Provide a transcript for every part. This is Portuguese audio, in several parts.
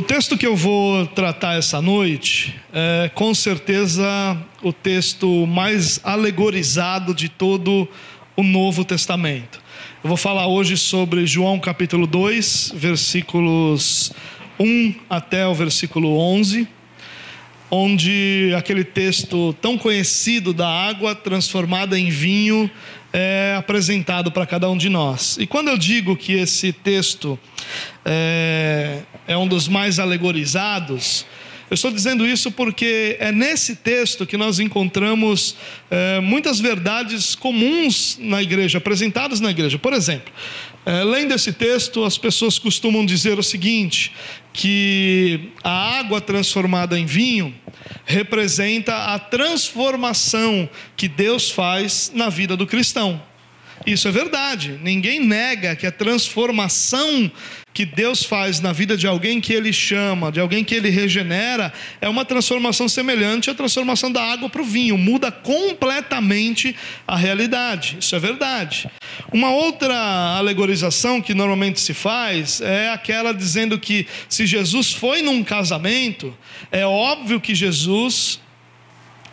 O texto que eu vou tratar essa noite é com certeza o texto mais alegorizado de todo o Novo Testamento. Eu vou falar hoje sobre João capítulo 2, versículos 1 até o versículo 11, onde aquele texto tão conhecido da água transformada em vinho é apresentado para cada um de nós. E quando eu digo que esse texto é, é um dos mais alegorizados, eu estou dizendo isso porque é nesse texto que nós encontramos é, muitas verdades comuns na igreja, apresentadas na igreja. Por exemplo, é, lendo esse texto, as pessoas costumam dizer o seguinte: que a água transformada em vinho representa a transformação que Deus faz na vida do cristão. Isso é verdade. Ninguém nega que a transformação que Deus faz na vida de alguém que Ele chama, de alguém que Ele regenera, é uma transformação semelhante à transformação da água para o vinho. Muda completamente a realidade. Isso é verdade. Uma outra alegorização que normalmente se faz é aquela dizendo que se Jesus foi num casamento, é óbvio que Jesus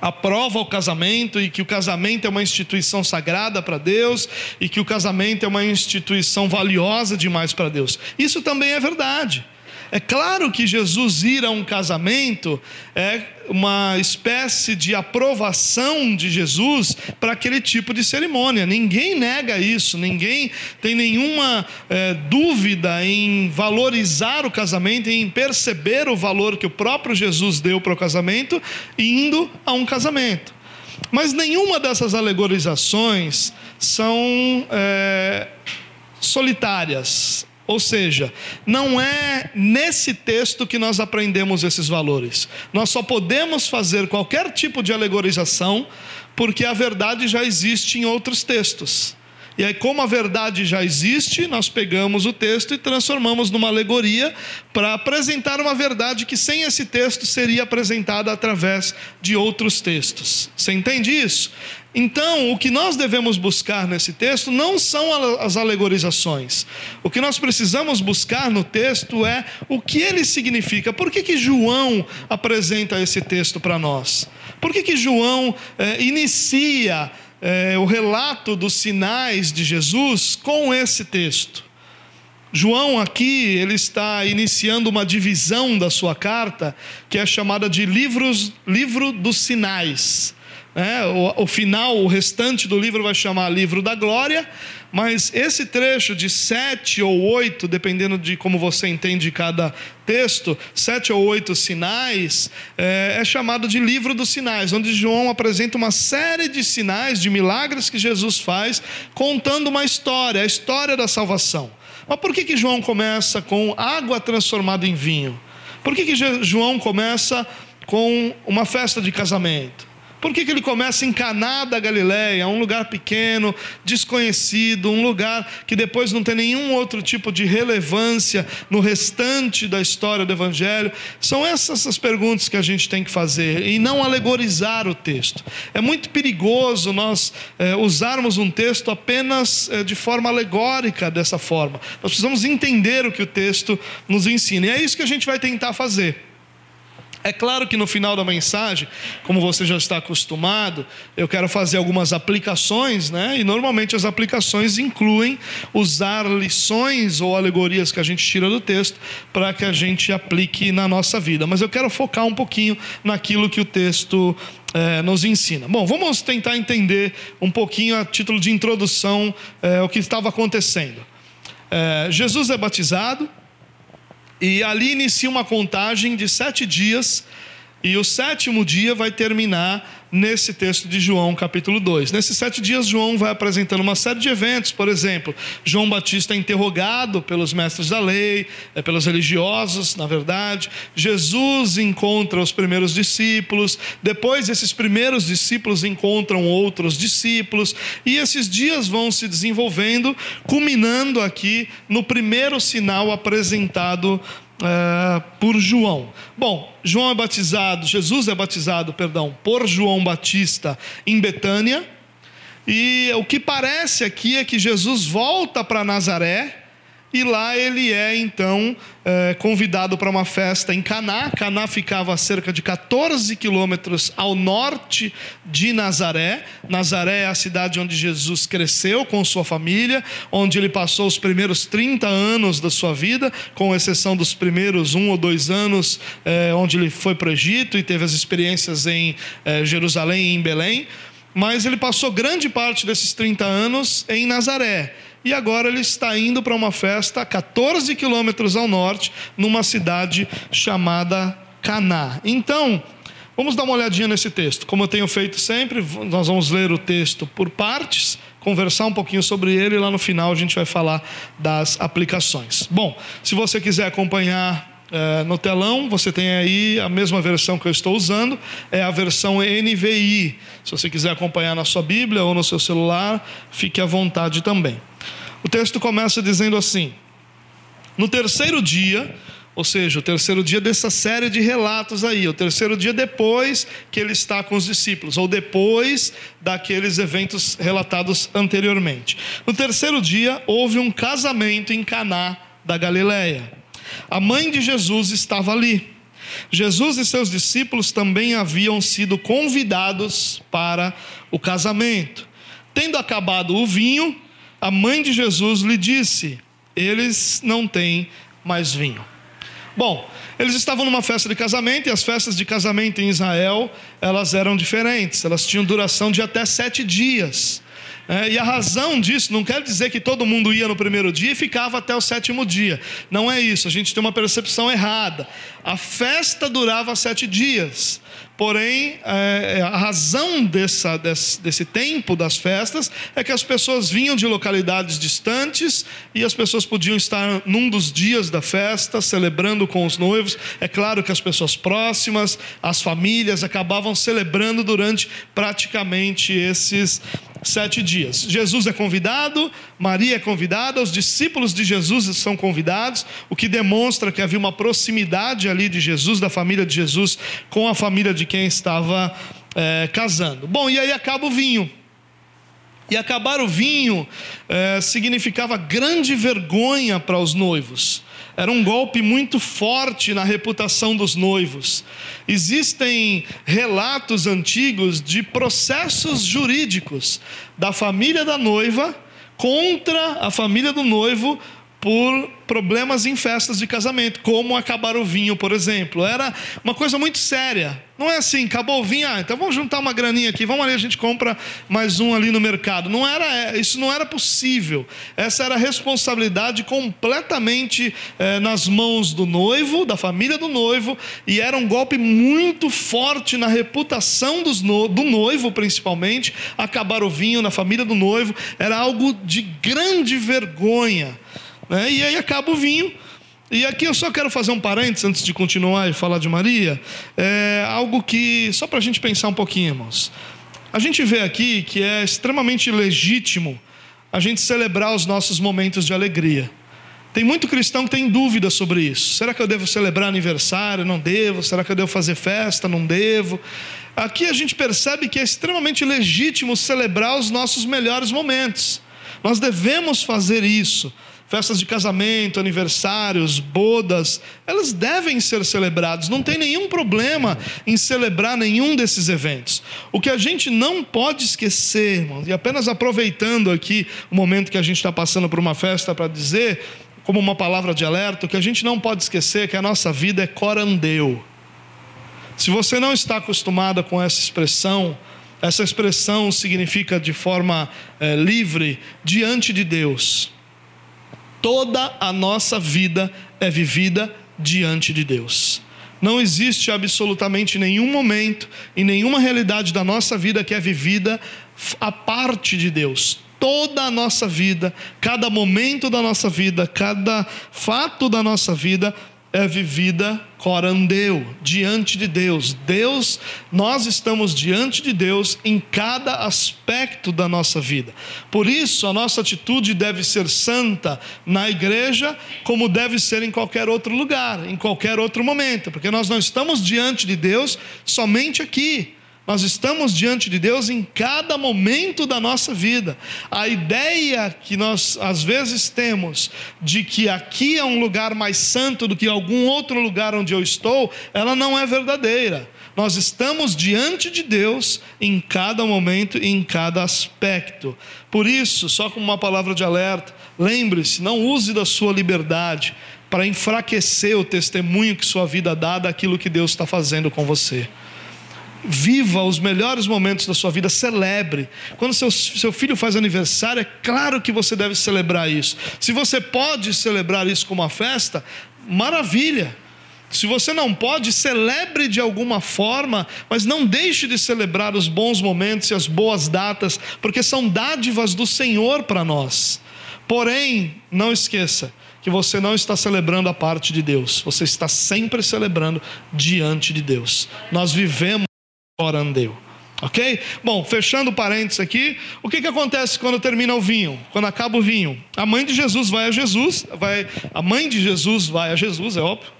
aprova o casamento e que o casamento é uma instituição sagrada para Deus e que o casamento é uma instituição valiosa demais para Deus. Isso também é verdade. É claro que Jesus ir a um casamento é uma espécie de aprovação de Jesus para aquele tipo de cerimônia. Ninguém nega isso, ninguém tem nenhuma é, dúvida em valorizar o casamento, em perceber o valor que o próprio Jesus deu para o casamento, indo a um casamento. Mas nenhuma dessas alegorizações são é, solitárias, ou seja, não é nesse texto que nós aprendemos esses valores. Nós só podemos fazer qualquer tipo de alegorização porque a verdade já existe em outros textos. E aí, como a verdade já existe, nós pegamos o texto e transformamos numa alegoria para apresentar uma verdade que sem esse texto seria apresentada através de outros textos. Você entende isso? Então, o que nós devemos buscar nesse texto não são as alegorizações. O que nós precisamos buscar no texto é o que ele significa. Por que, que João apresenta esse texto para nós? Por que, que João é, inicia é, o relato dos sinais de Jesus com esse texto. João aqui ele está iniciando uma divisão da sua carta que é chamada de livros, livro dos sinais. É, o, o final, o restante do livro vai chamar livro da glória, mas esse trecho de sete ou oito, dependendo de como você entende cada texto, sete ou oito sinais, é, é, chamado de livro dos sinais, onde João apresenta uma série de sinais, de milagres que Jesus faz, contando uma história, a história da salvação. Mas por que, que João começa com água transformada em vinho? Por que, que João começa com uma festa de casamento? Por que, que ele começa em Caná da Galileia, um lugar pequeno, desconhecido, um lugar que depois não tem nenhum outro tipo de relevância no restante da história do Evangelho? São essas as perguntas que a gente tem que fazer e não alegorizar o texto. É muito perigoso nós é, usarmos um texto apenas é, de forma alegórica dessa forma. Nós precisamos entender o que o texto nos ensina e é isso que a gente vai tentar fazer. É claro que no final da mensagem, como você já está acostumado, eu quero fazer algumas aplicações, né? E normalmente as aplicações incluem usar lições ou alegorias que a gente tira do texto para que a gente aplique na nossa vida. Mas eu quero focar um pouquinho naquilo que o texto é, nos ensina. Bom, vamos tentar entender um pouquinho a título de introdução é, o que estava acontecendo. É, Jesus é batizado e ali inicia uma contagem de sete dias, e o sétimo dia vai terminar nesse texto de João, capítulo 2. Nesses sete dias, João vai apresentando uma série de eventos, por exemplo, João Batista é interrogado pelos mestres da lei, é, pelos religiosos, na verdade. Jesus encontra os primeiros discípulos, depois, esses primeiros discípulos encontram outros discípulos, e esses dias vão se desenvolvendo, culminando aqui no primeiro sinal apresentado é, por João. Bom, João é batizado, Jesus é batizado, perdão, por João Batista em Betânia. E o que parece aqui é que Jesus volta para Nazaré e lá ele é então é, convidado para uma festa em Caná. Caná ficava a cerca de 14 quilômetros ao norte de Nazaré. Nazaré é a cidade onde Jesus cresceu com sua família, onde ele passou os primeiros 30 anos da sua vida, com exceção dos primeiros um ou dois anos, é, onde ele foi para o Egito e teve as experiências em é, Jerusalém e em Belém. Mas ele passou grande parte desses 30 anos em Nazaré e agora ele está indo para uma festa 14 quilômetros ao norte, numa cidade chamada Caná. Então, vamos dar uma olhadinha nesse texto. Como eu tenho feito sempre, nós vamos ler o texto por partes, conversar um pouquinho sobre ele e lá no final a gente vai falar das aplicações. Bom, se você quiser acompanhar é, no telão, você tem aí a mesma versão que eu estou usando, é a versão NVI. Se você quiser acompanhar na sua Bíblia ou no seu celular, fique à vontade também. O texto começa dizendo assim: No terceiro dia, ou seja, o terceiro dia dessa série de relatos aí, o terceiro dia depois que ele está com os discípulos, ou depois daqueles eventos relatados anteriormente. No terceiro dia houve um casamento em Caná da Galileia. A mãe de Jesus estava ali. Jesus e seus discípulos também haviam sido convidados para o casamento. Tendo acabado o vinho, a mãe de Jesus lhe disse: Eles não têm mais vinho. Bom, eles estavam numa festa de casamento e as festas de casamento em Israel elas eram diferentes, elas tinham duração de até sete dias. É, e a razão disso não quer dizer que todo mundo ia no primeiro dia e ficava até o sétimo dia. Não é isso, a gente tem uma percepção errada. A festa durava sete dias. Porém, é, a razão dessa, desse, desse, tempo das festas é que as pessoas vinham de localidades distantes e as pessoas podiam estar num dos dias da festa, celebrando com os noivos. É claro que as pessoas próximas, as famílias, acabavam celebrando durante praticamente esses sete dias. Jesus é convidado, Maria é convidada, os discípulos de Jesus são convidados, o que demonstra que havia uma proximidade ali de Jesus, da família de Jesus, com a família de quem estava é, casando. Bom, e aí acaba o vinho. E acabar o vinho é, significava grande vergonha para os noivos. Era um golpe muito forte na reputação dos noivos. Existem relatos antigos de processos jurídicos da família da noiva contra a família do noivo por problemas em festas de casamento, como acabar o vinho, por exemplo. Era uma coisa muito séria. Não é assim, acabou o vinho, ah, então vamos juntar uma graninha aqui, vamos ali, a gente compra mais um ali no mercado. Não era, é, isso não era possível. Essa era a responsabilidade completamente é, nas mãos do noivo, da família do noivo, e era um golpe muito forte na reputação no, do noivo, principalmente. Acabar o vinho na família do noivo era algo de grande vergonha. Né? E aí acaba o vinho. E aqui eu só quero fazer um parênteses antes de continuar e falar de Maria. É algo que, só para a gente pensar um pouquinho, irmãos. A gente vê aqui que é extremamente legítimo a gente celebrar os nossos momentos de alegria. Tem muito cristão que tem dúvida sobre isso. Será que eu devo celebrar aniversário? Não devo. Será que eu devo fazer festa? Não devo. Aqui a gente percebe que é extremamente legítimo celebrar os nossos melhores momentos. Nós devemos fazer isso festas de casamento, aniversários, bodas, elas devem ser celebradas. Não tem nenhum problema em celebrar nenhum desses eventos. O que a gente não pode esquecer, irmãos, e apenas aproveitando aqui o momento que a gente está passando por uma festa para dizer, como uma palavra de alerta, o que a gente não pode esquecer é que a nossa vida é corandeu. Se você não está acostumada com essa expressão, essa expressão significa de forma é, livre diante de Deus toda a nossa vida é vivida diante de Deus. Não existe absolutamente nenhum momento e nenhuma realidade da nossa vida que é vivida a parte de Deus. Toda a nossa vida, cada momento da nossa vida, cada fato da nossa vida é vivida corandeu, diante de Deus. Deus, nós estamos diante de Deus em cada aspecto da nossa vida. Por isso, a nossa atitude deve ser santa na igreja, como deve ser em qualquer outro lugar, em qualquer outro momento, porque nós não estamos diante de Deus somente aqui. Nós estamos diante de Deus em cada momento da nossa vida. A ideia que nós às vezes temos de que aqui é um lugar mais santo do que algum outro lugar onde eu estou, ela não é verdadeira. Nós estamos diante de Deus em cada momento e em cada aspecto. Por isso, só como uma palavra de alerta, lembre-se: não use da sua liberdade para enfraquecer o testemunho que sua vida dá daquilo que Deus está fazendo com você. Viva os melhores momentos da sua vida, celebre. Quando seu, seu filho faz aniversário, é claro que você deve celebrar isso. Se você pode celebrar isso como uma festa, maravilha. Se você não pode, celebre de alguma forma, mas não deixe de celebrar os bons momentos e as boas datas, porque são dádivas do Senhor para nós. Porém, não esqueça que você não está celebrando a parte de Deus, você está sempre celebrando diante de Deus. Nós vivemos orandeu. Ok? Bom, fechando parênteses aqui, o que, que acontece quando termina o vinho? Quando acaba o vinho? A mãe de Jesus vai a Jesus, vai, a mãe de Jesus vai a Jesus, é óbvio,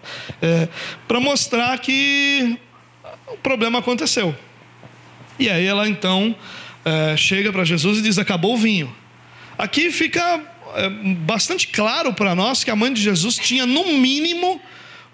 é, para mostrar que o problema aconteceu. E aí ela então é, chega para Jesus e diz: acabou o vinho. Aqui fica é, bastante claro para nós que a mãe de Jesus tinha, no mínimo,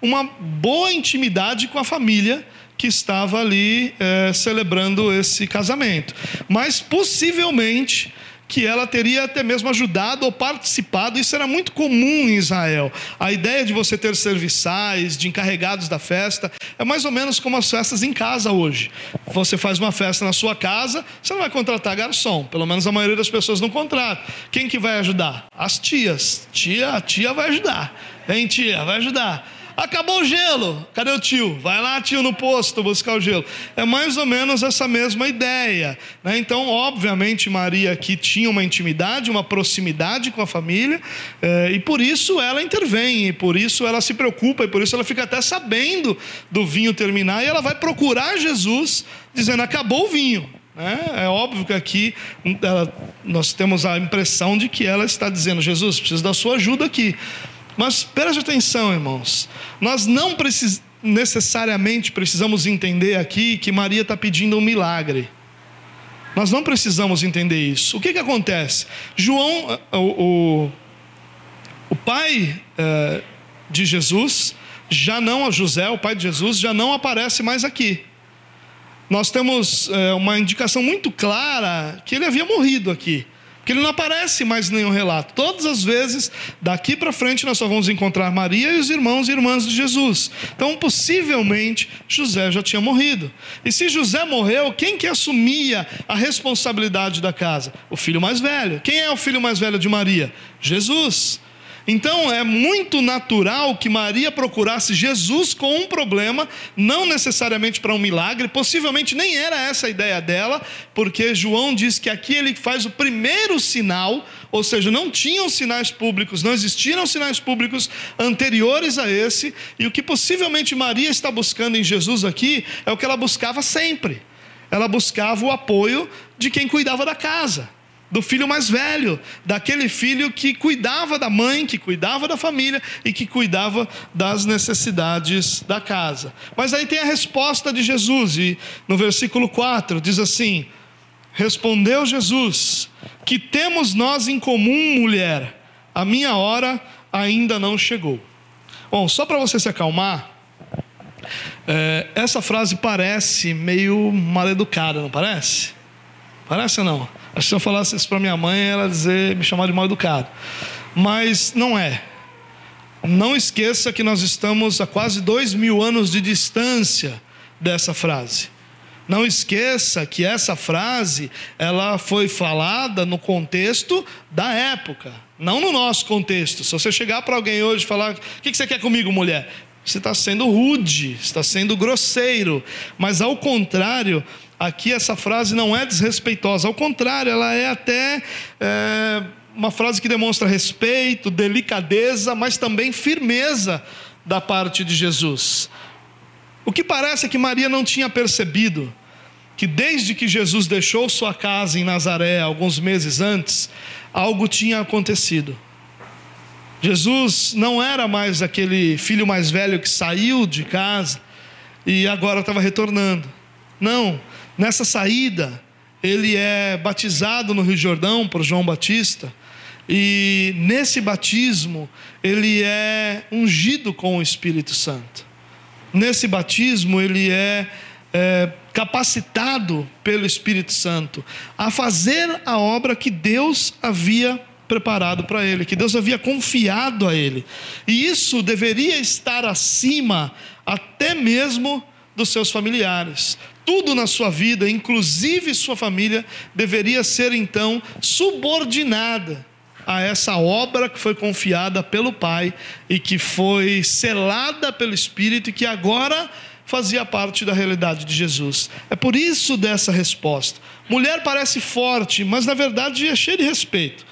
uma boa intimidade com a família que estava ali é, celebrando esse casamento. Mas possivelmente que ela teria até mesmo ajudado ou participado, isso era muito comum em Israel. A ideia de você ter serviçais, de encarregados da festa, é mais ou menos como as festas em casa hoje. Você faz uma festa na sua casa, você não vai contratar garçom, pelo menos a maioria das pessoas não contrata. Quem que vai ajudar? As tias. Tia, a tia vai ajudar. Vem tia, vai ajudar. Acabou o gelo. Cadê o tio? Vai lá, tio, no posto buscar o gelo. É mais ou menos essa mesma ideia. Né? Então, obviamente, Maria aqui tinha uma intimidade, uma proximidade com a família, é, e por isso ela intervém, e por isso ela se preocupa, e por isso ela fica até sabendo do vinho terminar, e ela vai procurar Jesus, dizendo: acabou o vinho. É, é óbvio que aqui ela, nós temos a impressão de que ela está dizendo: Jesus, preciso da sua ajuda aqui. Mas preste atenção, irmãos. Nós não precis, necessariamente precisamos entender aqui que Maria está pedindo um milagre. Nós não precisamos entender isso. O que, que acontece? João, eh, o, o, o pai é, de Jesus, já não, José, o pai de Jesus, já não aparece mais aqui. Nós temos é, uma indicação muito clara que ele havia morrido aqui. Porque ele não aparece mais nenhum relato. Todas as vezes, daqui para frente, nós só vamos encontrar Maria e os irmãos e irmãs de Jesus. Então, possivelmente, José já tinha morrido. E se José morreu, quem que assumia a responsabilidade da casa? O filho mais velho. Quem é o filho mais velho de Maria? Jesus. Então é muito natural que Maria procurasse Jesus com um problema, não necessariamente para um milagre, possivelmente nem era essa a ideia dela, porque João diz que aqui ele faz o primeiro sinal, ou seja, não tinham sinais públicos, não existiram sinais públicos anteriores a esse, e o que possivelmente Maria está buscando em Jesus aqui é o que ela buscava sempre. Ela buscava o apoio de quem cuidava da casa do filho mais velho, daquele filho que cuidava da mãe, que cuidava da família e que cuidava das necessidades da casa. Mas aí tem a resposta de Jesus, e no versículo 4 diz assim: Respondeu Jesus: Que temos nós em comum, mulher? A minha hora ainda não chegou. Bom, só para você se acalmar, é, essa frase parece meio mal educada, não parece? Parece ou não? Acho que se eu falasse isso para minha mãe, ela dizer, me chamar de mal educado. Mas não é. Não esqueça que nós estamos a quase dois mil anos de distância dessa frase. Não esqueça que essa frase ela foi falada no contexto da época, não no nosso contexto. Se você chegar para alguém hoje e falar: O que você quer comigo, mulher? Você está sendo rude, está sendo grosseiro. Mas ao contrário, aqui essa frase não é desrespeitosa, ao contrário, ela é até é, uma frase que demonstra respeito, delicadeza, mas também firmeza da parte de Jesus. O que parece é que Maria não tinha percebido que desde que Jesus deixou sua casa em Nazaré, alguns meses antes, algo tinha acontecido. Jesus não era mais aquele filho mais velho que saiu de casa e agora estava retornando. Não, Nessa saída, ele é batizado no Rio Jordão por João Batista. E nesse batismo, ele é ungido com o Espírito Santo. Nesse batismo, ele é, é capacitado pelo Espírito Santo a fazer a obra que Deus havia preparado para ele, que Deus havia confiado a ele. E isso deveria estar acima até mesmo dos seus familiares. Tudo na sua vida, inclusive sua família, deveria ser então subordinada a essa obra que foi confiada pelo Pai e que foi selada pelo Espírito e que agora fazia parte da realidade de Jesus. É por isso dessa resposta. Mulher parece forte, mas na verdade é cheia de respeito.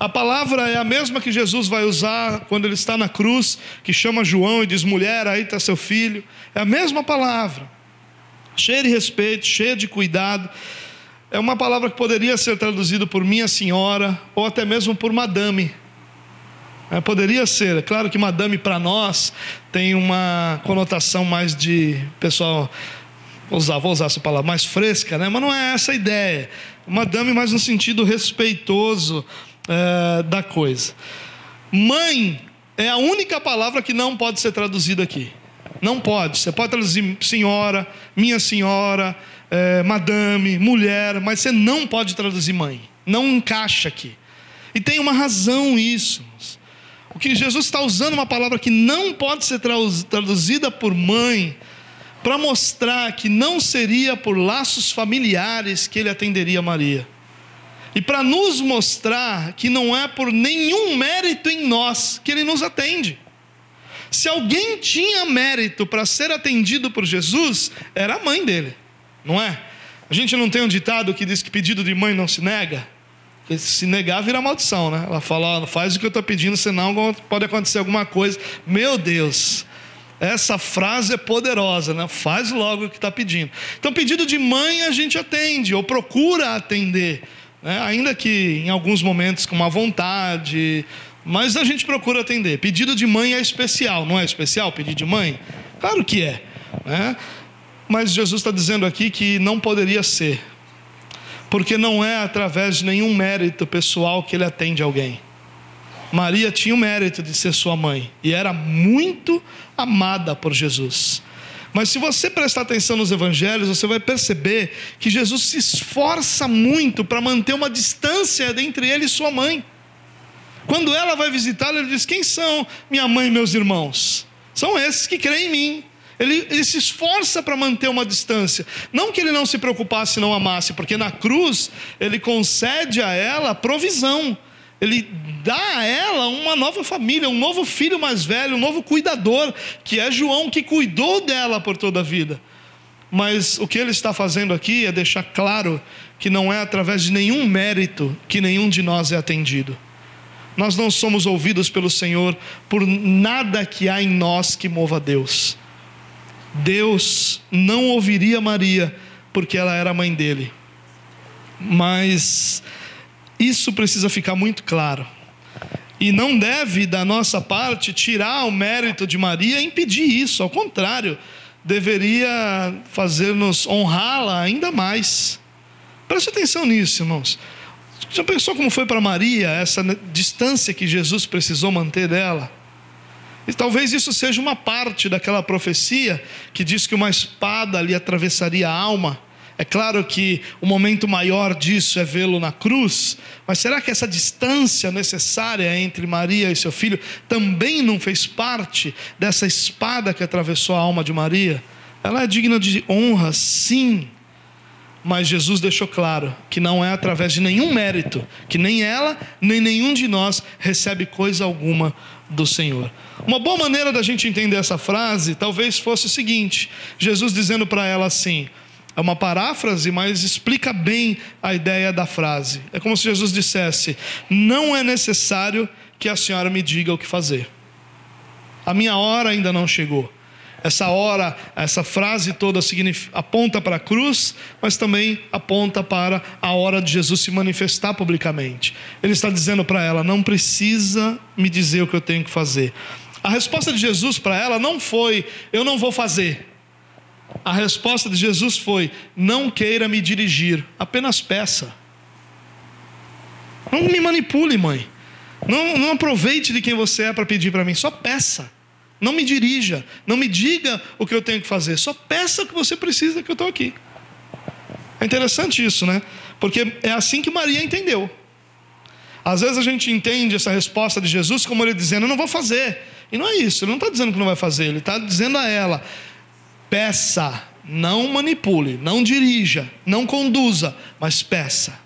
A palavra é a mesma que Jesus vai usar quando ele está na cruz, que chama João e diz: mulher, aí está seu filho. É a mesma palavra, cheia de respeito, cheia de cuidado. É uma palavra que poderia ser traduzida por minha senhora, ou até mesmo por madame. É, poderia ser, é claro que madame para nós tem uma conotação mais de pessoal, vou usar, vou usar essa palavra, mais fresca, né? mas não é essa a ideia. Madame mais no sentido respeitoso, é, da coisa. Mãe é a única palavra que não pode ser traduzida aqui. Não pode. Você pode traduzir senhora, minha senhora, é, madame, mulher, mas você não pode traduzir mãe. Não encaixa aqui. E tem uma razão isso. O que Jesus está usando uma palavra que não pode ser traduzida por mãe, para mostrar que não seria por laços familiares que ele atenderia Maria. E para nos mostrar que não é por nenhum mérito em nós que ele nos atende. Se alguém tinha mérito para ser atendido por Jesus, era a mãe dele, não é? A gente não tem um ditado que diz que pedido de mãe não se nega? Se negar vira maldição, né? Ela fala, faz o que eu estou pedindo, senão pode acontecer alguma coisa. Meu Deus, essa frase é poderosa, né? Faz logo o que está pedindo. Então, pedido de mãe a gente atende, ou procura atender. Né? ainda que em alguns momentos com uma vontade, mas a gente procura atender. Pedido de mãe é especial, não é especial pedido de mãe? Claro que é. Né? Mas Jesus está dizendo aqui que não poderia ser, porque não é através de nenhum mérito pessoal que ele atende alguém. Maria tinha o mérito de ser sua mãe e era muito amada por Jesus. Mas se você prestar atenção nos evangelhos, você vai perceber que Jesus se esforça muito para manter uma distância entre ele e sua mãe. Quando ela vai visitá-lo, ele diz: Quem são minha mãe e meus irmãos? São esses que creem em mim. Ele, ele, se esforça para manter uma distância. Não que ele não se preocupasse, não amasse, porque na cruz ele concede a ela provisão ele dá a ela uma nova família, um novo filho mais velho, um novo cuidador, que é João, que cuidou dela por toda a vida. Mas o que ele está fazendo aqui é deixar claro que não é através de nenhum mérito que nenhum de nós é atendido. Nós não somos ouvidos pelo Senhor por nada que há em nós que mova Deus. Deus não ouviria Maria porque ela era mãe dele. Mas isso precisa ficar muito claro. E não deve, da nossa parte, tirar o mérito de Maria e impedir isso, ao contrário, deveria fazer-nos honrá-la ainda mais. Preste atenção nisso, irmãos. Já pensou como foi para Maria essa distância que Jesus precisou manter dela? E talvez isso seja uma parte daquela profecia que diz que uma espada lhe atravessaria a alma. É claro que o momento maior disso é vê-lo na cruz, mas será que essa distância necessária entre Maria e seu filho também não fez parte dessa espada que atravessou a alma de Maria? Ela é digna de honra, sim, mas Jesus deixou claro que não é através de nenhum mérito, que nem ela, nem nenhum de nós recebe coisa alguma do Senhor. Uma boa maneira da gente entender essa frase talvez fosse o seguinte: Jesus dizendo para ela assim: é uma paráfrase, mas explica bem a ideia da frase. É como se Jesus dissesse: Não é necessário que a senhora me diga o que fazer. A minha hora ainda não chegou. Essa hora, essa frase toda aponta para a cruz, mas também aponta para a hora de Jesus se manifestar publicamente. Ele está dizendo para ela: não precisa me dizer o que eu tenho que fazer. A resposta de Jesus para ela não foi: eu não vou fazer. A resposta de Jesus foi: Não queira me dirigir, apenas peça. Não me manipule, mãe. Não, não aproveite de quem você é para pedir para mim, só peça. Não me dirija, não me diga o que eu tenho que fazer, só peça o que você precisa que eu estou aqui. É interessante isso, né? Porque é assim que Maria entendeu. Às vezes a gente entende essa resposta de Jesus como ele dizendo, eu não vou fazer. E não é isso, ele não está dizendo que não vai fazer, ele está dizendo a ela: peça, não manipule, não dirija, não conduza, mas peça.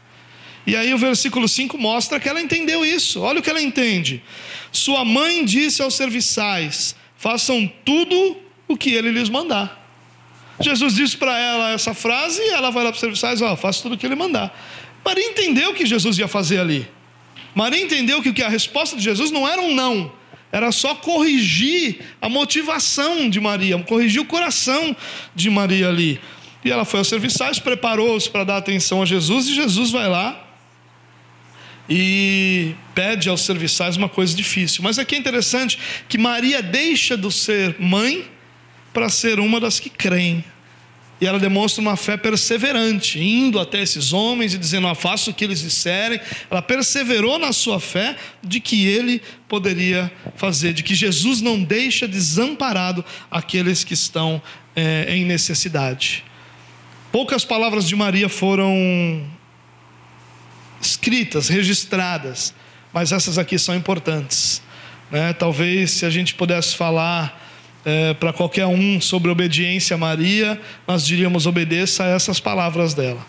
E aí o versículo 5 mostra que ela entendeu isso. Olha o que ela entende. Sua mãe disse aos serviçais: façam tudo o que ele lhes mandar. Jesus disse para ela essa frase e ela vai lá para os serviçais: ó, faça tudo o que ele mandar. Maria entendeu o que Jesus ia fazer ali. Maria entendeu que a resposta de Jesus não era um não, era só corrigir a motivação de Maria, corrigir o coração de Maria ali. E ela foi aos serviçais, preparou-se para dar atenção a Jesus, e Jesus vai lá e pede aos serviçais uma coisa difícil. Mas aqui é interessante que Maria deixa de ser mãe para ser uma das que creem. E ela demonstra uma fé perseverante, indo até esses homens e dizendo: ah, faça o que eles disserem. Ela perseverou na sua fé de que ele poderia fazer, de que Jesus não deixa desamparado aqueles que estão é, em necessidade. Poucas palavras de Maria foram escritas, registradas, mas essas aqui são importantes. Né? Talvez se a gente pudesse falar é, para qualquer um sobre obediência a Maria, nós diríamos: obedeça a essas palavras dela.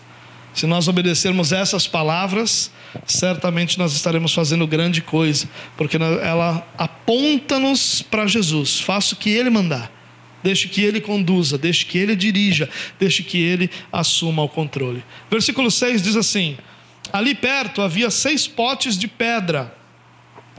Se nós obedecermos essas palavras, certamente nós estaremos fazendo grande coisa, porque ela aponta-nos para Jesus. Faça o que Ele mandar. Deixe que Ele conduza, deixe que Ele dirija, deixe que Ele assuma o controle. Versículo 6 diz assim: Ali perto havia seis potes de pedra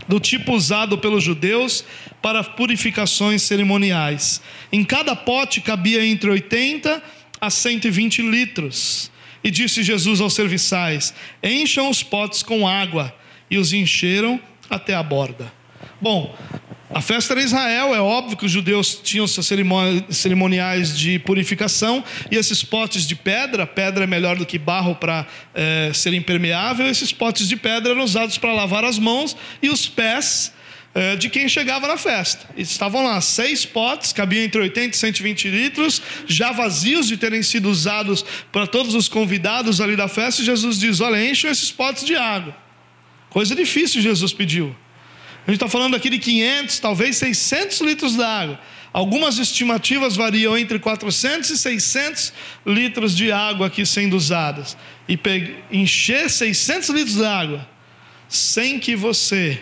do tipo usado pelos judeus para purificações cerimoniais. Em cada pote cabia entre 80 a 120 litros. E disse Jesus aos serviçais: Encham os potes com água. E os encheram até a borda. Bom, a festa era Israel, é óbvio que os judeus tinham seus cerimoniais de purificação, e esses potes de pedra, pedra é melhor do que barro para é, ser impermeável, esses potes de pedra eram usados para lavar as mãos e os pés é, de quem chegava na festa. Estavam lá seis potes, cabiam entre 80 e 120 litros, já vazios de terem sido usados para todos os convidados ali da festa, e Jesus diz: Olha, enchem esses potes de água. Coisa difícil Jesus pediu. A gente está falando aqui de 500, talvez 600 litros d'água. Algumas estimativas variam entre 400 e 600 litros de água aqui sendo usadas. E encher 600 litros d'água sem que você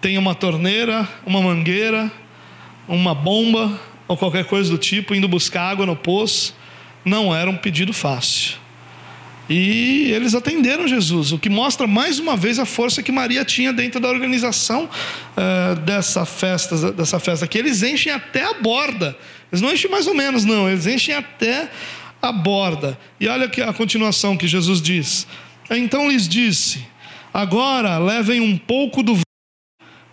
tenha uma torneira, uma mangueira, uma bomba ou qualquer coisa do tipo, indo buscar água no poço, não era um pedido fácil. E eles atenderam Jesus, o que mostra mais uma vez a força que Maria tinha dentro da organização uh, dessa festa, dessa festa que eles enchem até a borda. Eles não enchem mais ou menos, não, eles enchem até a borda. E olha a continuação que Jesus diz. Então lhes disse: Agora levem um pouco do vinho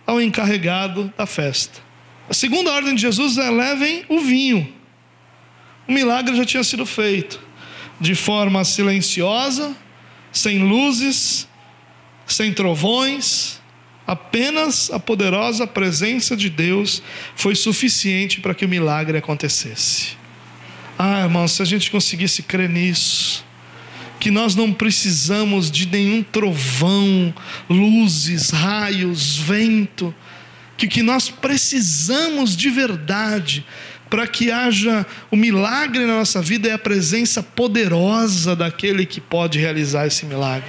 ao encarregado da festa. A segunda ordem de Jesus é: levem o vinho. O milagre já tinha sido feito de forma silenciosa, sem luzes, sem trovões, apenas a poderosa presença de Deus foi suficiente para que o milagre acontecesse. Ah, irmãos, se a gente conseguisse crer nisso, que nós não precisamos de nenhum trovão, luzes, raios, vento, que o que nós precisamos de verdade para que haja o milagre na nossa vida é a presença poderosa daquele que pode realizar esse milagre.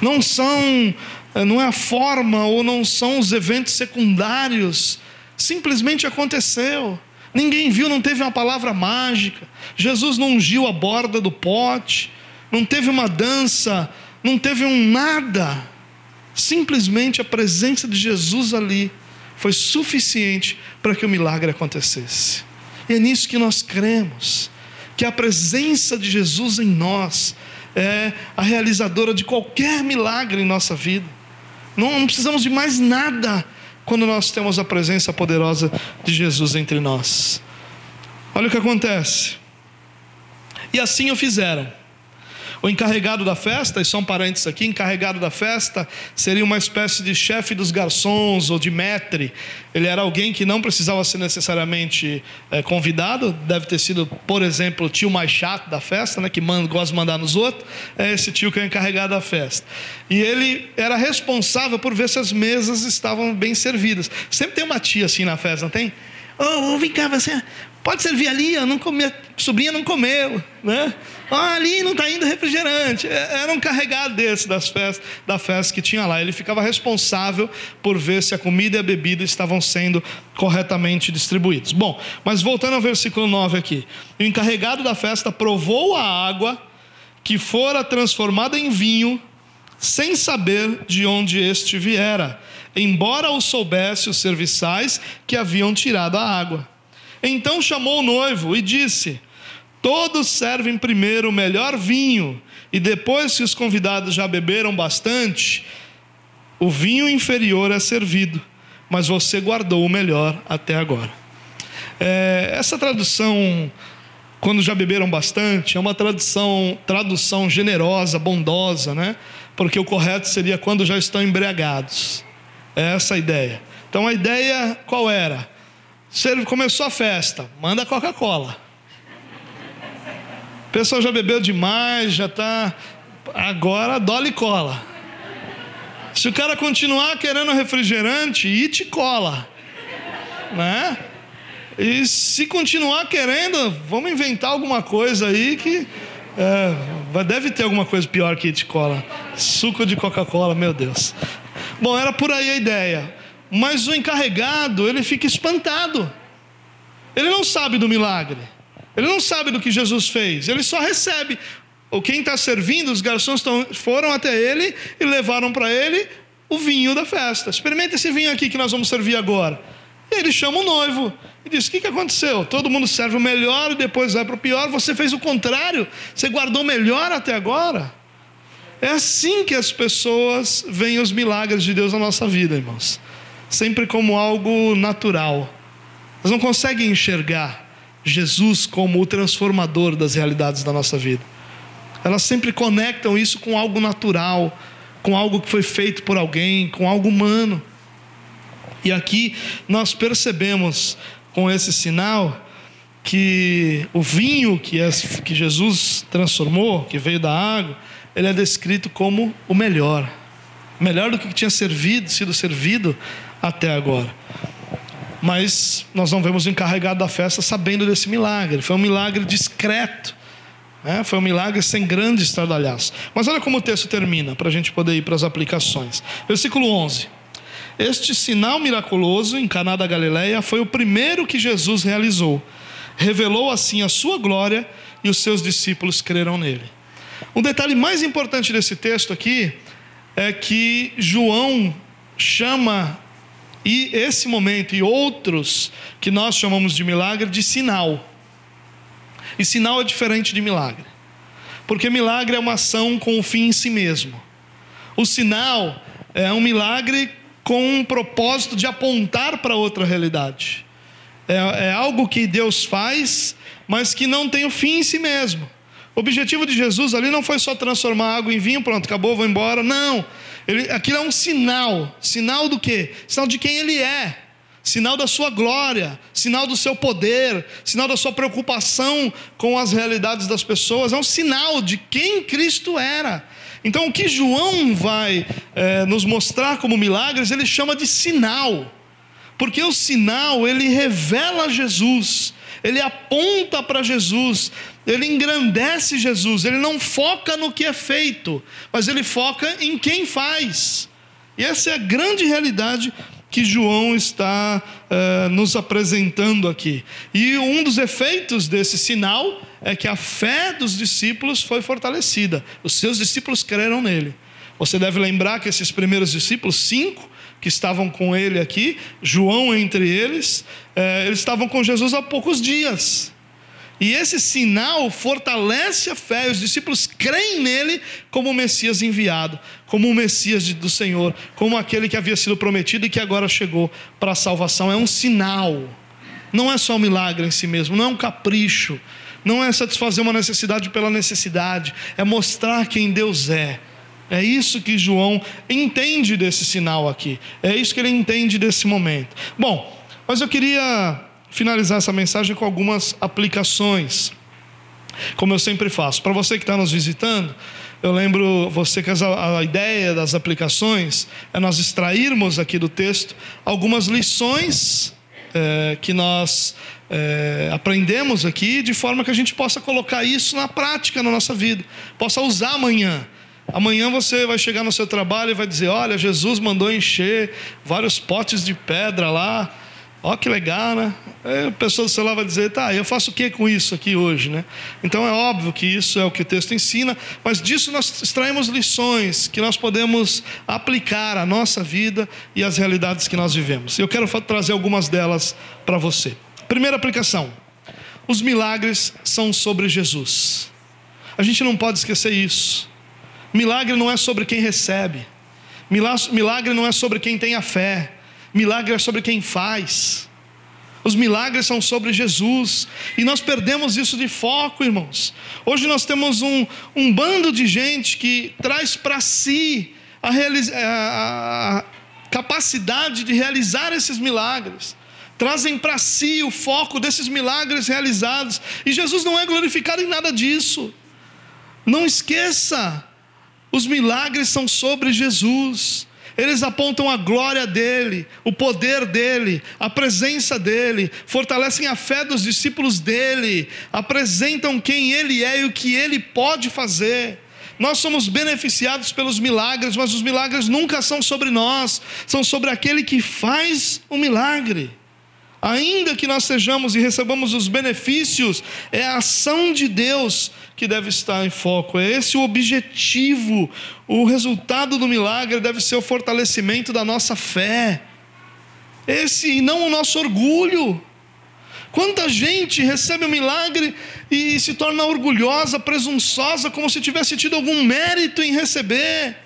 Não são, eh, não é a forma ou não são os eventos secundários, simplesmente aconteceu. Ninguém viu, não teve uma palavra mágica. Jesus não ungiu a borda do pote, não teve uma dança, não teve um nada. Simplesmente a presença de Jesus ali foi suficiente para que o milagre acontecesse. E é nisso que nós cremos, que a presença de Jesus em nós é a realizadora de qualquer milagre em nossa vida. Não, não precisamos de mais nada quando nós temos a presença poderosa de Jesus entre nós. Olha o que acontece. E assim o fizeram. O encarregado da festa, e só um parênteses aqui, encarregado da festa seria uma espécie de chefe dos garçons ou de maître. Ele era alguém que não precisava ser necessariamente é, convidado, deve ter sido, por exemplo, o tio mais chato da festa, né, que manda, gosta de mandar nos outros, é esse tio que é encarregado da festa. E ele era responsável por ver se as mesas estavam bem servidas. Sempre tem uma tia assim na festa, não tem? Oh, vem cá, você pode servir ali, eu não comi, a sobrinha não comeu, né? Ah, ali não está indo refrigerante. É, era um carregado desse das festas, da festa que tinha lá. Ele ficava responsável por ver se a comida e a bebida estavam sendo corretamente distribuídos. Bom, mas voltando ao versículo 9 aqui. O encarregado da festa provou a água que fora transformada em vinho, sem saber de onde este viera, embora o soubesse os serviçais que haviam tirado a água. Então chamou o noivo e disse: Todos servem primeiro o melhor vinho, e depois que os convidados já beberam bastante, o vinho inferior é servido, mas você guardou o melhor até agora. É, essa tradução, quando já beberam bastante, é uma tradução, tradução generosa, bondosa, né? Porque o correto seria quando já estão embriagados. É essa a ideia. Então a ideia qual era? Começou a festa, manda Coca-Cola pessoa já bebeu demais, já está. Agora dole cola. Se o cara continuar querendo refrigerante, it cola. Né? E se continuar querendo, vamos inventar alguma coisa aí que. É, deve ter alguma coisa pior que it cola. Suco de Coca-Cola, meu Deus. Bom, era por aí a ideia. Mas o encarregado, ele fica espantado. Ele não sabe do milagre. Ele não sabe do que Jesus fez, ele só recebe. Ou quem está servindo, os garçons tão, foram até ele e levaram para ele o vinho da festa. Experimenta esse vinho aqui que nós vamos servir agora. E ele chama o noivo e diz: O que, que aconteceu? Todo mundo serve o melhor e depois vai para o pior. Você fez o contrário, você guardou o melhor até agora. É assim que as pessoas veem os milagres de Deus na nossa vida, irmãos. Sempre como algo natural. Elas não conseguem enxergar Jesus como o transformador das realidades da nossa vida. Elas sempre conectam isso com algo natural, com algo que foi feito por alguém, com algo humano. E aqui nós percebemos com esse sinal que o vinho que, é, que Jesus transformou, que veio da água, ele é descrito como o melhor, melhor do que tinha servido, sido servido até agora mas nós não vemos o encarregado da festa sabendo desse milagre. Foi um milagre discreto. Né? Foi um milagre sem grande estardalhaço. Mas olha como o texto termina, para a gente poder ir para as aplicações. Versículo 11. Este sinal miraculoso em Caná da Galileia foi o primeiro que Jesus realizou. Revelou assim a sua glória e os seus discípulos creram nele. Um detalhe mais importante desse texto aqui é que João chama e esse momento e outros que nós chamamos de milagre de sinal. E sinal é diferente de milagre. Porque milagre é uma ação com o fim em si mesmo. O sinal é um milagre com um propósito de apontar para outra realidade. É, é algo que Deus faz, mas que não tem o fim em si mesmo. O objetivo de Jesus ali não foi só transformar água em vinho, pronto, acabou, vou embora. Não. Ele, aquilo é um sinal. Sinal do quê? Sinal de quem ele é. Sinal da sua glória, sinal do seu poder, sinal da sua preocupação com as realidades das pessoas, é um sinal de quem Cristo era. Então, o que João vai é, nos mostrar como milagres, ele chama de sinal, porque o sinal ele revela Jesus, ele aponta para Jesus, ele engrandece Jesus, ele não foca no que é feito, mas ele foca em quem faz. E essa é a grande realidade que João está uh, nos apresentando aqui. E um dos efeitos desse sinal é que a fé dos discípulos foi fortalecida, os seus discípulos creram nele. Você deve lembrar que esses primeiros discípulos, cinco, que estavam com ele aqui, João entre eles, eh, eles estavam com Jesus há poucos dias. E esse sinal fortalece a fé, os discípulos creem nele como o Messias enviado, como o Messias do Senhor, como aquele que havia sido prometido e que agora chegou para a salvação. É um sinal, não é só um milagre em si mesmo, não é um capricho, não é satisfazer uma necessidade pela necessidade, é mostrar quem Deus é. É isso que João entende desse sinal aqui, é isso que ele entende desse momento. Bom, mas eu queria finalizar essa mensagem com algumas aplicações, como eu sempre faço. Para você que está nos visitando, eu lembro você que a, ideia das aplicações é nós extrairmos aqui do texto algumas lições é, que nós é, aprendemos aqui, de forma que a gente possa colocar isso na prática na nossa vida, possa usar amanhã. Amanhã você vai chegar no seu trabalho e vai dizer: Olha, Jesus mandou encher vários potes de pedra lá Ó, que legal, né? Aí a pessoa do celular vai dizer, tá, eu faço o que com isso aqui hoje, né? Então é óbvio que isso é o que o texto ensina, mas disso nós extraímos lições que nós podemos aplicar à nossa vida e às realidades que nós vivemos. Eu quero trazer algumas delas para você. Primeira aplicação: os milagres são sobre Jesus. A gente não pode esquecer isso. Milagre não é sobre quem recebe, milagre não é sobre quem tem a fé. Milagre é sobre quem faz. Os milagres são sobre Jesus. E nós perdemos isso de foco, irmãos. Hoje nós temos um, um bando de gente que traz para si a, a, a capacidade de realizar esses milagres. Trazem para si o foco desses milagres realizados. E Jesus não é glorificado em nada disso. Não esqueça, os milagres são sobre Jesus. Eles apontam a glória dele, o poder dele, a presença dele, fortalecem a fé dos discípulos dele, apresentam quem ele é e o que ele pode fazer. Nós somos beneficiados pelos milagres, mas os milagres nunca são sobre nós, são sobre aquele que faz o milagre. Ainda que nós sejamos e recebamos os benefícios, é a ação de Deus que deve estar em foco. É esse o objetivo. O resultado do milagre deve ser o fortalecimento da nossa fé. Esse e não o nosso orgulho. Quanta gente recebe o um milagre e se torna orgulhosa, presunçosa, como se tivesse tido algum mérito em receber.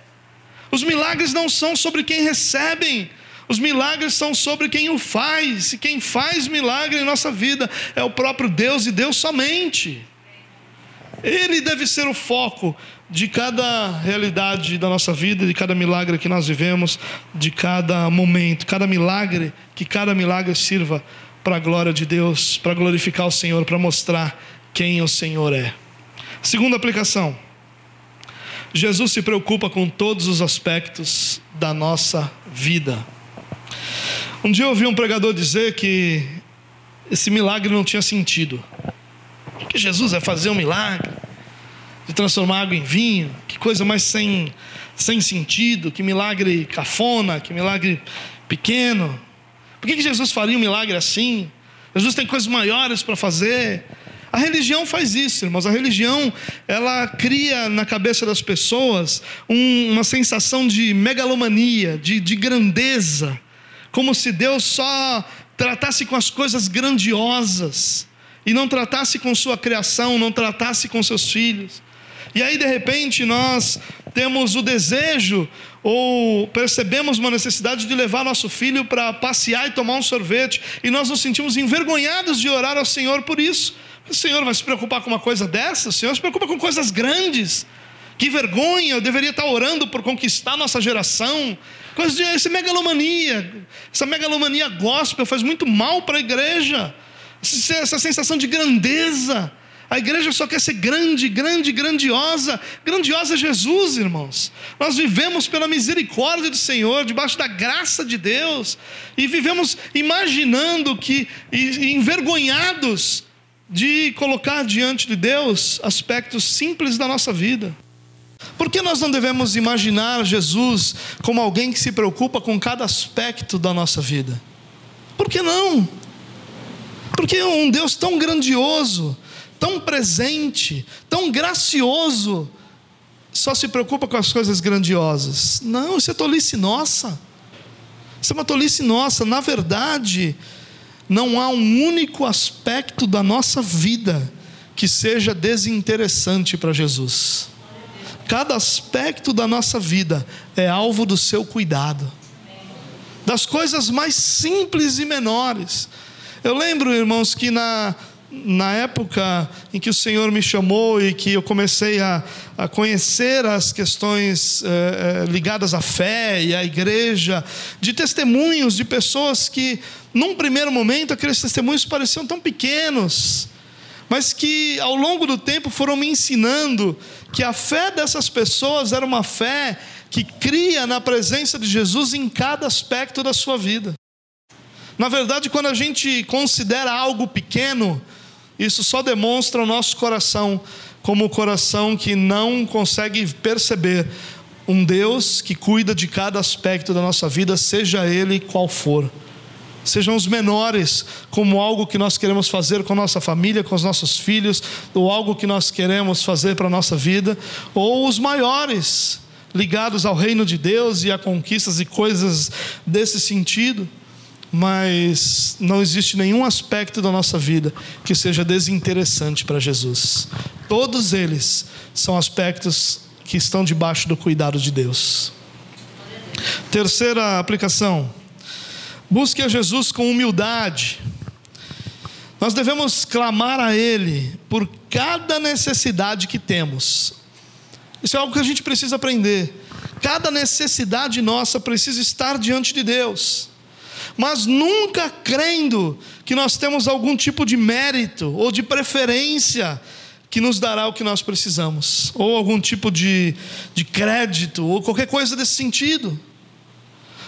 Os milagres não são sobre quem recebem, os milagres são sobre quem o faz, e quem faz milagre em nossa vida é o próprio Deus e Deus somente. Ele deve ser o foco de cada realidade da nossa vida, de cada milagre que nós vivemos, de cada momento, cada milagre, que cada milagre sirva para a glória de Deus, para glorificar o Senhor, para mostrar quem o Senhor é. Segunda aplicação. Jesus se preocupa com todos os aspectos da nossa vida. Um dia eu ouvi um pregador dizer que esse milagre não tinha sentido. Que Jesus vai fazer um milagre de transformar água em vinho, que coisa mais sem, sem sentido, que milagre cafona, que milagre pequeno. Por que, que Jesus faria um milagre assim? Jesus tem coisas maiores para fazer. A religião faz isso, irmãos. A religião ela cria na cabeça das pessoas um, uma sensação de megalomania, de, de grandeza como se Deus só tratasse com as coisas grandiosas e não tratasse com sua criação, não tratasse com seus filhos. E aí, de repente, nós temos o desejo ou percebemos uma necessidade de levar nosso filho para passear e tomar um sorvete, e nós nos sentimos envergonhados de orar ao Senhor por isso. O Senhor vai se preocupar com uma coisa dessa? O Senhor se preocupa com coisas grandes. Que vergonha, eu deveria estar orando por conquistar nossa geração. Coisa de essa megalomania, essa megalomania gospel faz muito mal para a igreja. Essa sensação de grandeza. A igreja só quer ser grande, grande, grandiosa. Grandiosa é Jesus, irmãos. Nós vivemos pela misericórdia do Senhor, debaixo da graça de Deus, e vivemos imaginando que, e, envergonhados de colocar diante de Deus aspectos simples da nossa vida. Por que nós não devemos imaginar Jesus como alguém que se preocupa com cada aspecto da nossa vida? Por que não? Porque um Deus tão grandioso, tão presente, tão gracioso, só se preocupa com as coisas grandiosas. Não, isso é tolice nossa. Isso é uma tolice nossa. Na verdade, não há um único aspecto da nossa vida que seja desinteressante para Jesus. Cada aspecto da nossa vida é alvo do seu cuidado. Das coisas mais simples e menores. Eu lembro, irmãos, que na, na época em que o Senhor me chamou e que eu comecei a, a conhecer as questões eh, eh, ligadas à fé e à igreja, de testemunhos de pessoas que, num primeiro momento, aqueles testemunhos pareciam tão pequenos, mas que ao longo do tempo foram me ensinando que a fé dessas pessoas era uma fé que cria na presença de Jesus em cada aspecto da sua vida. Na verdade, quando a gente considera algo pequeno, isso só demonstra o nosso coração como o coração que não consegue perceber um Deus que cuida de cada aspecto da nossa vida, seja ele qual for. Sejam os menores, como algo que nós queremos fazer com nossa família, com os nossos filhos, ou algo que nós queremos fazer para a nossa vida, ou os maiores, ligados ao reino de Deus e a conquistas e coisas desse sentido mas não existe nenhum aspecto da nossa vida que seja desinteressante para Jesus. Todos eles são aspectos que estão debaixo do cuidado de Deus. Terceira aplicação: busque a Jesus com humildade. Nós devemos clamar a Ele por cada necessidade que temos. Isso é algo que a gente precisa aprender. Cada necessidade nossa precisa estar diante de Deus mas nunca crendo que nós temos algum tipo de mérito ou de preferência que nos dará o que nós precisamos, ou algum tipo de, de crédito, ou qualquer coisa desse sentido.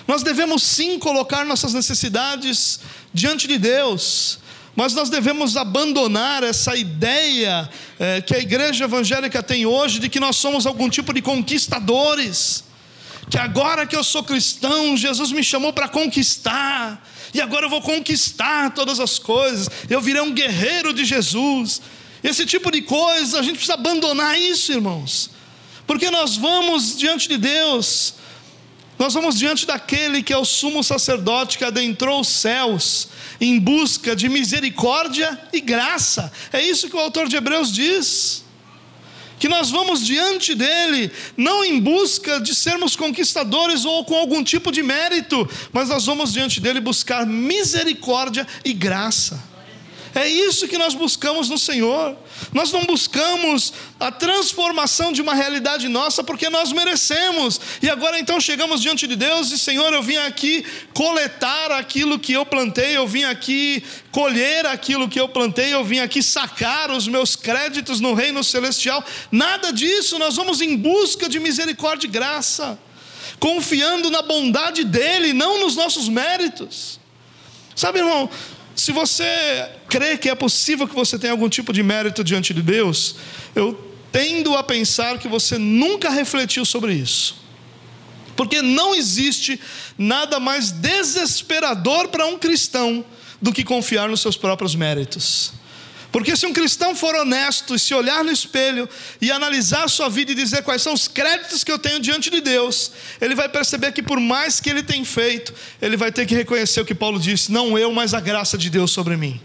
Nós devemos sim colocar nossas necessidades diante de Deus, mas nós devemos abandonar essa ideia é, que a igreja evangélica tem hoje de que nós somos algum tipo de conquistadores que agora que eu sou cristão, Jesus me chamou para conquistar, e agora eu vou conquistar todas as coisas, eu virei um guerreiro de Jesus. Esse tipo de coisa, a gente precisa abandonar isso, irmãos, porque nós vamos diante de Deus, nós vamos diante daquele que é o sumo sacerdote que adentrou os céus em busca de misericórdia e graça, é isso que o autor de Hebreus diz que nós vamos diante dele, não em busca de sermos conquistadores ou com algum tipo de mérito, mas nós vamos diante dele buscar misericórdia e graça. É isso que nós buscamos no Senhor. Nós não buscamos a transformação de uma realidade nossa porque nós merecemos. E agora então chegamos diante de Deus e Senhor, eu vim aqui coletar aquilo que eu plantei, eu vim aqui colher aquilo que eu plantei, eu vim aqui sacar os meus créditos no reino celestial. Nada disso, nós vamos em busca de misericórdia e graça, confiando na bondade dele, não nos nossos méritos. Sabe, irmão, se você crê que é possível que você tenha algum tipo de mérito diante de Deus, eu tendo a pensar que você nunca refletiu sobre isso. Porque não existe nada mais desesperador para um cristão do que confiar nos seus próprios méritos. Porque se um cristão for honesto e se olhar no espelho e analisar sua vida e dizer quais são os créditos que eu tenho diante de Deus, ele vai perceber que por mais que ele tenha feito, ele vai ter que reconhecer o que Paulo disse: não eu, mas a graça de Deus sobre mim.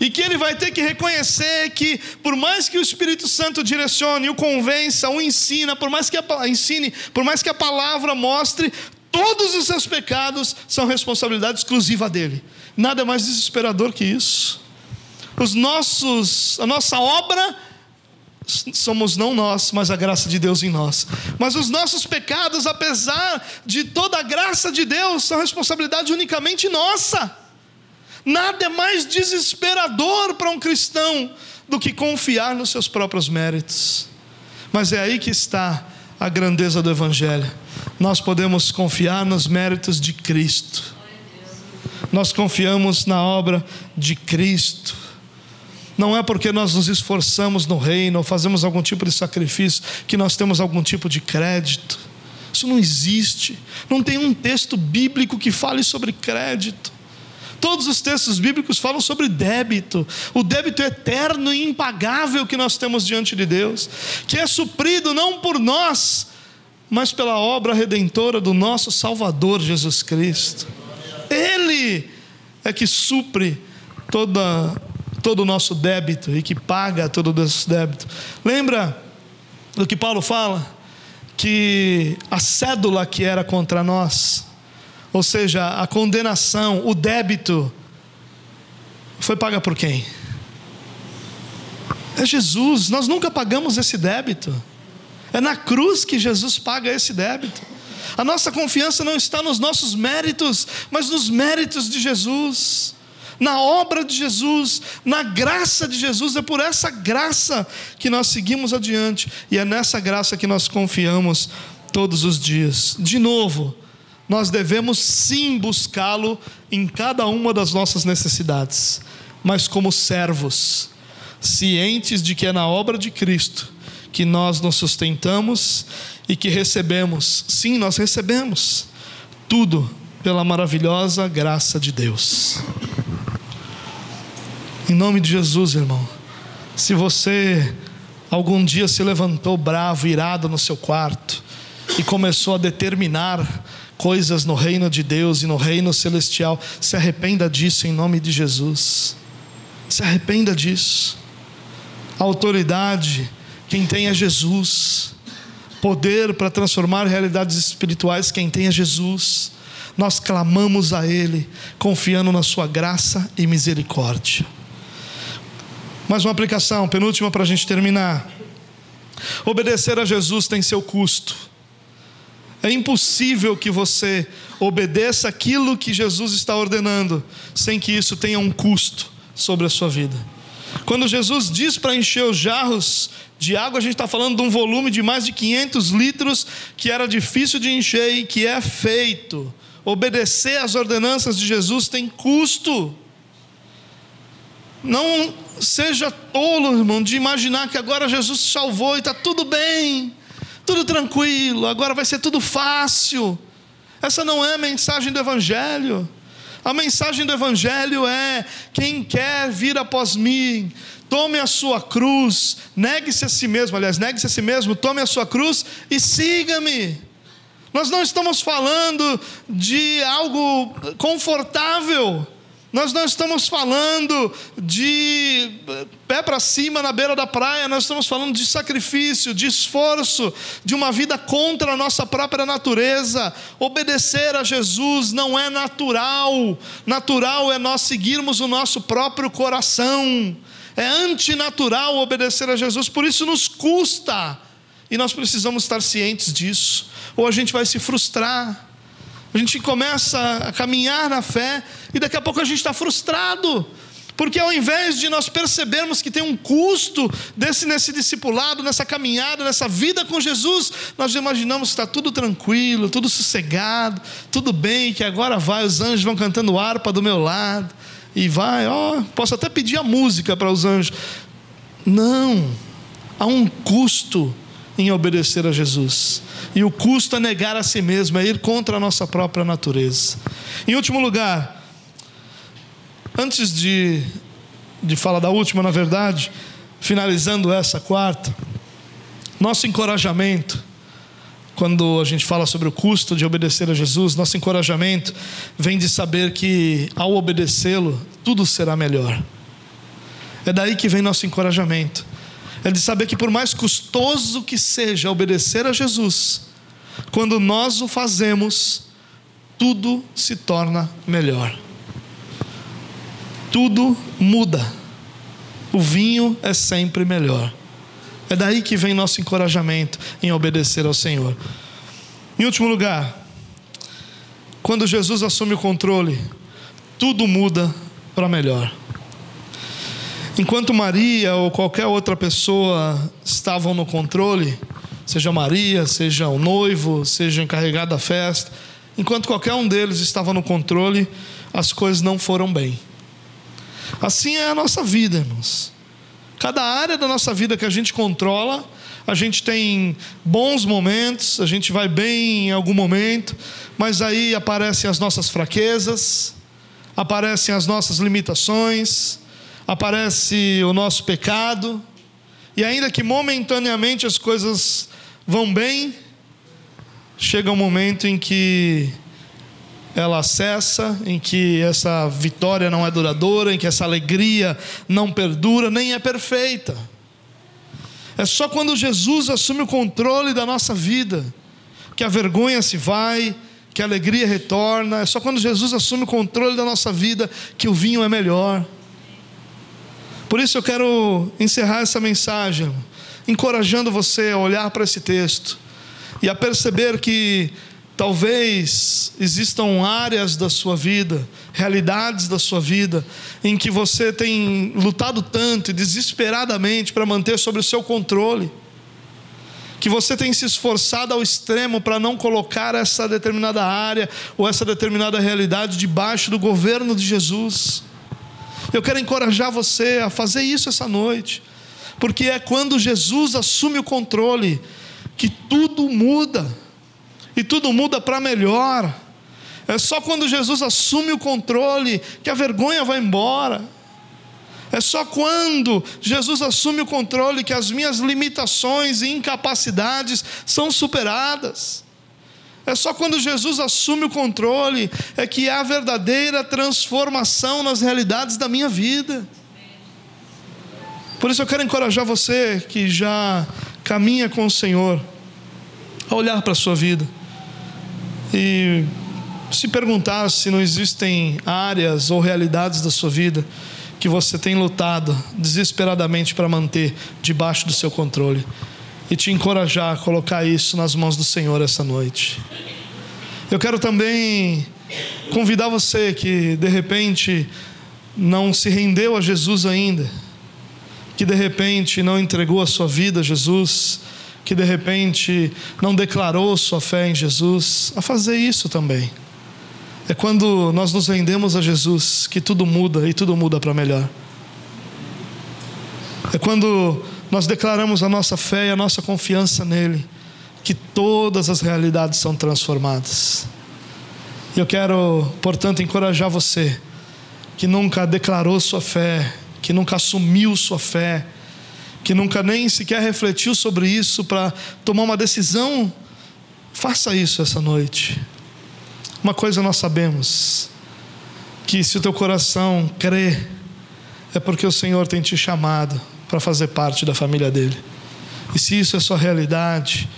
E que ele vai ter que reconhecer que, por mais que o Espírito Santo direcione, o convença, o ensina, por mais que a, ensine, por mais que a palavra mostre, todos os seus pecados são responsabilidade exclusiva dele. Nada mais desesperador que isso os nossos, a nossa obra somos não nós, mas a graça de Deus em nós. Mas os nossos pecados, apesar de toda a graça de Deus, são responsabilidade unicamente nossa. Nada é mais desesperador para um cristão do que confiar nos seus próprios méritos. Mas é aí que está a grandeza do Evangelho. Nós podemos confiar nos méritos de Cristo. Nós confiamos na obra de Cristo não é porque nós nos esforçamos no reino ou fazemos algum tipo de sacrifício que nós temos algum tipo de crédito. Isso não existe. Não tem um texto bíblico que fale sobre crédito. Todos os textos bíblicos falam sobre débito, o débito eterno e impagável que nós temos diante de Deus, que é suprido não por nós, mas pela obra redentora do nosso Salvador Jesus Cristo. Ele é que supre toda todo o nosso débito e que paga todo o nosso débito. Lembra do que Paulo fala? Que a cédula que era contra nós, ou seja, a condenação, o débito, foi paga por quem? É Jesus, nós nunca pagamos esse débito. É na cruz que Jesus paga esse débito. A nossa confiança não está nos nossos méritos, mas nos méritos de Jesus, na obra de Jesus, na graça de Jesus. É por essa graça que nós seguimos adiante e é nessa graça que nós confiamos todos os dias. De novo, nós devemos sim buscá-lo em cada uma das nossas necessidades, mas como servos, cientes de que é na obra de Cristo que nós nos sustentamos e que recebemos, sim, nós recebemos tudo pela maravilhosa graça de Deus. Em nome de Jesus, irmão, se você algum dia se levantou bravo, irado no seu quarto e começou a determinar coisas no reino de Deus e no reino celestial, se arrependa disso em nome de Jesus. Se arrependa disso. A autoridade quem tem é Jesus. Poder para transformar realidades espirituais, quem tem é Jesus. Nós clamamos a Ele, confiando na Sua graça e misericórdia. Mais uma aplicação, penúltima para a gente terminar. Obedecer a Jesus tem seu custo. É impossível que você obedeça aquilo que Jesus está ordenando, sem que isso tenha um custo sobre a sua vida. Quando Jesus diz para encher os jarros de água, a gente está falando de um volume de mais de 500 litros que era difícil de encher e que é feito. Obedecer às ordenanças de Jesus tem custo. Não seja tolo, irmão, de imaginar que agora Jesus salvou e está tudo bem, tudo tranquilo, agora vai ser tudo fácil. Essa não é a mensagem do Evangelho. A mensagem do Evangelho é: quem quer vir após mim, tome a sua cruz, negue-se a si mesmo, aliás, negue-se a si mesmo, tome a sua cruz e siga-me. Nós não estamos falando de algo confortável, nós não estamos falando de pé para cima na beira da praia, nós estamos falando de sacrifício, de esforço, de uma vida contra a nossa própria natureza. Obedecer a Jesus não é natural, natural é nós seguirmos o nosso próprio coração. É antinatural obedecer a Jesus, por isso nos custa. E nós precisamos estar cientes disso, ou a gente vai se frustrar. A gente começa a caminhar na fé e daqui a pouco a gente está frustrado. Porque ao invés de nós percebermos que tem um custo desse, nesse discipulado, nessa caminhada, nessa vida com Jesus, nós imaginamos que está tudo tranquilo, tudo sossegado, tudo bem, que agora vai, os anjos vão cantando harpa do meu lado, e vai, ó, posso até pedir a música para os anjos. Não, há um custo em obedecer a Jesus. E o custo é negar a si mesmo, é ir contra a nossa própria natureza. Em último lugar, antes de, de falar da última, na verdade, finalizando essa quarta, nosso encorajamento, quando a gente fala sobre o custo de obedecer a Jesus, nosso encorajamento vem de saber que ao obedecê-lo, tudo será melhor. É daí que vem nosso encorajamento é de saber que, por mais custoso que seja obedecer a Jesus, quando nós o fazemos, tudo se torna melhor. Tudo muda. O vinho é sempre melhor. É daí que vem nosso encorajamento em obedecer ao Senhor. Em último lugar, quando Jesus assume o controle, tudo muda para melhor. Enquanto Maria ou qualquer outra pessoa estavam no controle, seja Maria, seja o noivo, seja o encarregado da festa, enquanto qualquer um deles estava no controle, as coisas não foram bem. Assim é a nossa vida, irmãos. Cada área da nossa vida que a gente controla, a gente tem bons momentos, a gente vai bem em algum momento, mas aí aparecem as nossas fraquezas, aparecem as nossas limitações, aparece o nosso pecado, e ainda que momentaneamente as coisas vão bem, chega um momento em que ela cessa, em que essa vitória não é duradoura, em que essa alegria não perdura, nem é perfeita. É só quando Jesus assume o controle da nossa vida que a vergonha se vai, que a alegria retorna. É só quando Jesus assume o controle da nossa vida que o vinho é melhor. Por isso eu quero encerrar essa mensagem, encorajando você a olhar para esse texto e a perceber que talvez existam áreas da sua vida, realidades da sua vida, em que você tem lutado tanto e desesperadamente para manter sob o seu controle que você tem se esforçado ao extremo para não colocar essa determinada área ou essa determinada realidade debaixo do governo de Jesus. Eu quero encorajar você a fazer isso essa noite, porque é quando Jesus assume o controle que tudo muda, e tudo muda para melhor. É só quando Jesus assume o controle que a vergonha vai embora. É só quando Jesus assume o controle que as minhas limitações e incapacidades são superadas. É só quando Jesus assume o controle é que há verdadeira transformação nas realidades da minha vida. Por isso eu quero encorajar você que já caminha com o Senhor a olhar para a sua vida e se perguntar se não existem áreas ou realidades da sua vida que você tem lutado desesperadamente para manter debaixo do seu controle e te encorajar a colocar isso nas mãos do Senhor essa noite. Eu quero também convidar você que de repente não se rendeu a Jesus ainda, que de repente não entregou a sua vida a Jesus, que de repente não declarou sua fé em Jesus, a fazer isso também. É quando nós nos rendemos a Jesus que tudo muda e tudo muda para melhor. É quando nós declaramos a nossa fé e a nossa confiança nele que todas as realidades são transformadas. E eu quero, portanto, encorajar você que nunca declarou sua fé, que nunca assumiu sua fé, que nunca nem sequer refletiu sobre isso para tomar uma decisão, faça isso essa noite. Uma coisa nós sabemos: que se o teu coração crê, é porque o Senhor tem te chamado para fazer parte da família dele. E se isso é sua realidade,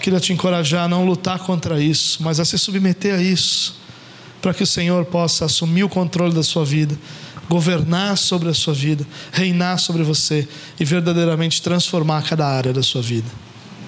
queria te encorajar a não lutar contra isso, mas a se submeter a isso, para que o Senhor possa assumir o controle da sua vida, governar sobre a sua vida, reinar sobre você e verdadeiramente transformar cada área da sua vida.